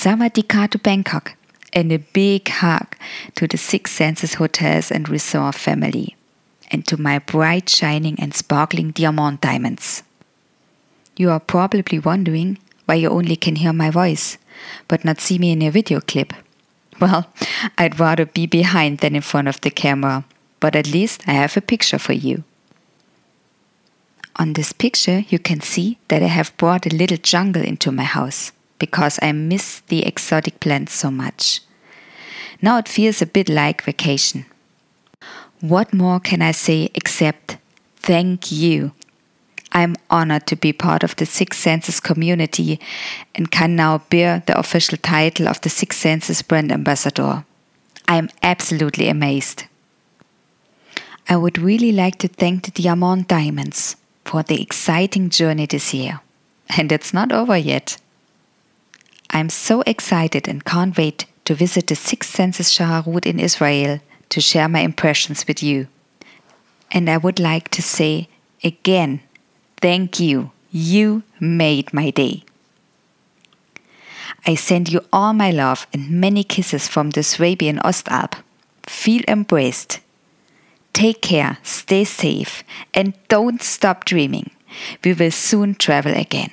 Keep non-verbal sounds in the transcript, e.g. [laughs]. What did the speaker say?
Sawadika to Bangkok, and a big hug to the Six Senses Hotels and Resort family, and to my bright, shining, and sparkling diamond diamonds. You are probably wondering why you only can hear my voice, but not see me in a video clip. [laughs] Well, I'd rather be behind than in front of the camera, but at least I have a picture for you. On this picture, you can see that I have brought a little jungle into my house because I miss the exotic plants so much. Now it feels a bit like vacation. What more can I say except thank you? I'm honored to be part of the Six Senses community and can now bear the official title of the Six Senses brand ambassador. I am absolutely amazed. I would really like to thank the Diamond Diamonds for the exciting journey this year. And it's not over yet. I'm so excited and can't wait to visit the Six Senses Shaharut in Israel to share my impressions with you. And I would like to say again, thank you. You made my day. I send you all my love and many kisses from the Swabian Ostalb. Feel embraced. Take care, stay safe, and don't stop dreaming. We will soon travel again.